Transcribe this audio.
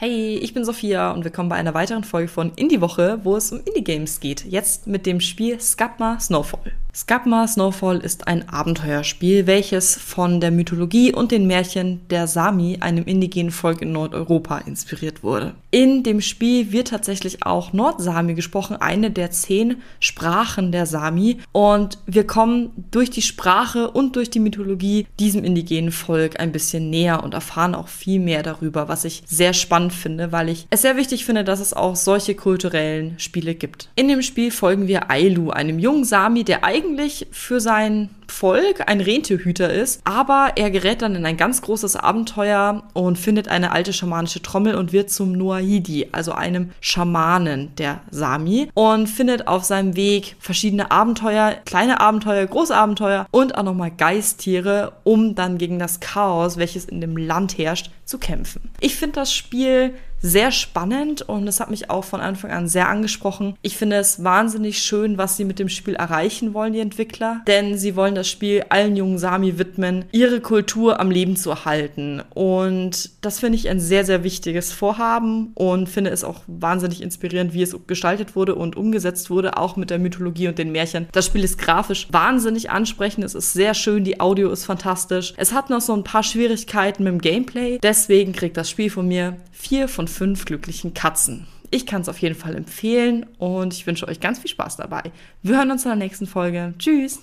Hey, ich bin Sophia und willkommen bei einer weiteren Folge von Indie Woche, wo es um Indie Games geht. Jetzt mit dem Spiel Scapma Snowfall. Scapma Snowfall ist ein Abenteuerspiel, welches von der Mythologie und den Märchen der Sami, einem indigenen Volk in Nordeuropa, inspiriert wurde. In dem Spiel wird tatsächlich auch Nordsami gesprochen, eine der zehn Sprachen der Sami. Und wir kommen durch die Sprache und durch die Mythologie diesem indigenen Volk ein bisschen näher und erfahren auch viel mehr darüber, was ich sehr spannend finde, weil ich es sehr wichtig finde, dass es auch solche kulturellen Spiele gibt. In dem Spiel folgen wir Ailu, einem jungen Sami, der eigentlich eigentlich für sein Volk ein Rentierhüter ist, aber er gerät dann in ein ganz großes Abenteuer und findet eine alte schamanische Trommel und wird zum Nuahidi, also einem Schamanen der Sami und findet auf seinem Weg verschiedene Abenteuer, kleine Abenteuer, große Abenteuer und auch nochmal Geisttiere, um dann gegen das Chaos, welches in dem Land herrscht, zu kämpfen. Ich finde das Spiel sehr spannend und es hat mich auch von Anfang an sehr angesprochen. Ich finde es wahnsinnig schön, was sie mit dem Spiel erreichen wollen, die Entwickler, denn sie wollen das Spiel allen jungen Sami widmen, ihre Kultur am Leben zu erhalten. Und das finde ich ein sehr, sehr wichtiges Vorhaben und finde es auch wahnsinnig inspirierend, wie es gestaltet wurde und umgesetzt wurde, auch mit der Mythologie und den Märchen. Das Spiel ist grafisch wahnsinnig ansprechend, es ist sehr schön, die Audio ist fantastisch. Es hat noch so ein paar Schwierigkeiten mit dem Gameplay, deswegen kriegt das Spiel von mir vier fünf glücklichen Katzen. Ich kann es auf jeden Fall empfehlen und ich wünsche euch ganz viel Spaß dabei. Wir hören uns in der nächsten Folge. Tschüss!